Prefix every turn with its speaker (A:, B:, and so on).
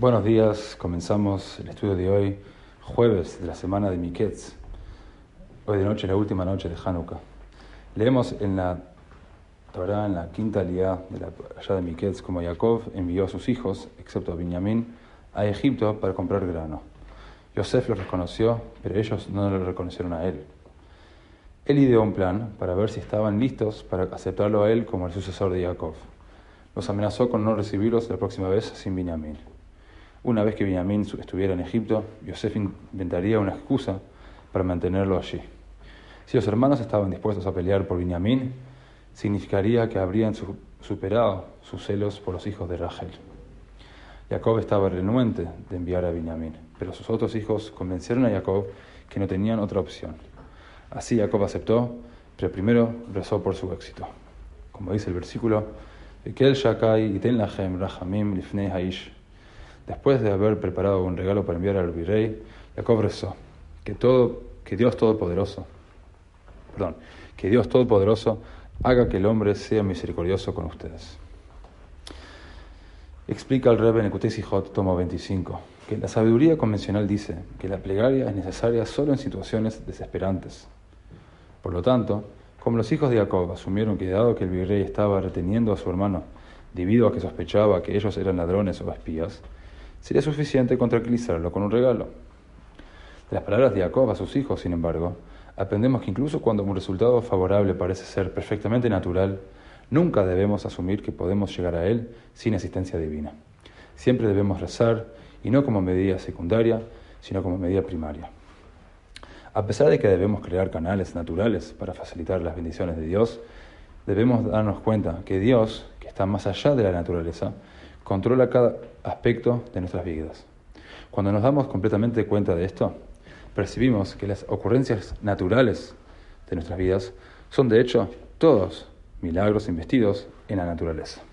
A: Buenos días, comenzamos el estudio de hoy, jueves de la semana de Miketz. Hoy de noche, la última noche de Hanukkah. Leemos en la Torah, en la quinta liá de la allá de Miketz, como Jacob envió a sus hijos, excepto a Benjamín, a Egipto para comprar grano. Yosef los reconoció, pero ellos no lo reconocieron a él. Él ideó un plan para ver si estaban listos para aceptarlo a él como el sucesor de Jacob. Los amenazó con no recibirlos la próxima vez sin Benjamín. Una vez que Benjamín estuviera en Egipto, Yosef inventaría una excusa para mantenerlo allí. Si los hermanos estaban dispuestos a pelear por Benjamín, significaría que habrían superado sus celos por los hijos de Rachel. Jacob estaba renuente de enviar a Benjamín, pero sus otros hijos convencieron a Jacob que no tenían otra opción. Así Jacob aceptó, pero primero rezó por su éxito. Como dice el versículo, Después de haber preparado un regalo para enviar al virrey, Jacob rezó que, todo, que Dios Todopoderoso, perdón, que Dios Todopoderoso haga que el hombre sea misericordioso con ustedes. Explica el Rebbe en tomo 25, que la sabiduría convencional dice que la plegaria es necesaria solo en situaciones desesperantes. Por lo tanto, como los hijos de Jacob asumieron que dado que el virrey estaba reteniendo a su hermano debido a que sospechaba que ellos eran ladrones o espías, sería suficiente con tranquilizarlo con un regalo. De las palabras de Jacob a sus hijos, sin embargo, aprendemos que incluso cuando un resultado favorable parece ser perfectamente natural, nunca debemos asumir que podemos llegar a él sin asistencia divina. Siempre debemos rezar, y no como medida secundaria, sino como medida primaria. A pesar de que debemos crear canales naturales para facilitar las bendiciones de Dios, debemos darnos cuenta que Dios, que está más allá de la naturaleza, controla cada aspecto de nuestras vidas. Cuando nos damos completamente cuenta de esto, percibimos que las ocurrencias naturales de nuestras vidas son de hecho todos milagros investidos en la naturaleza.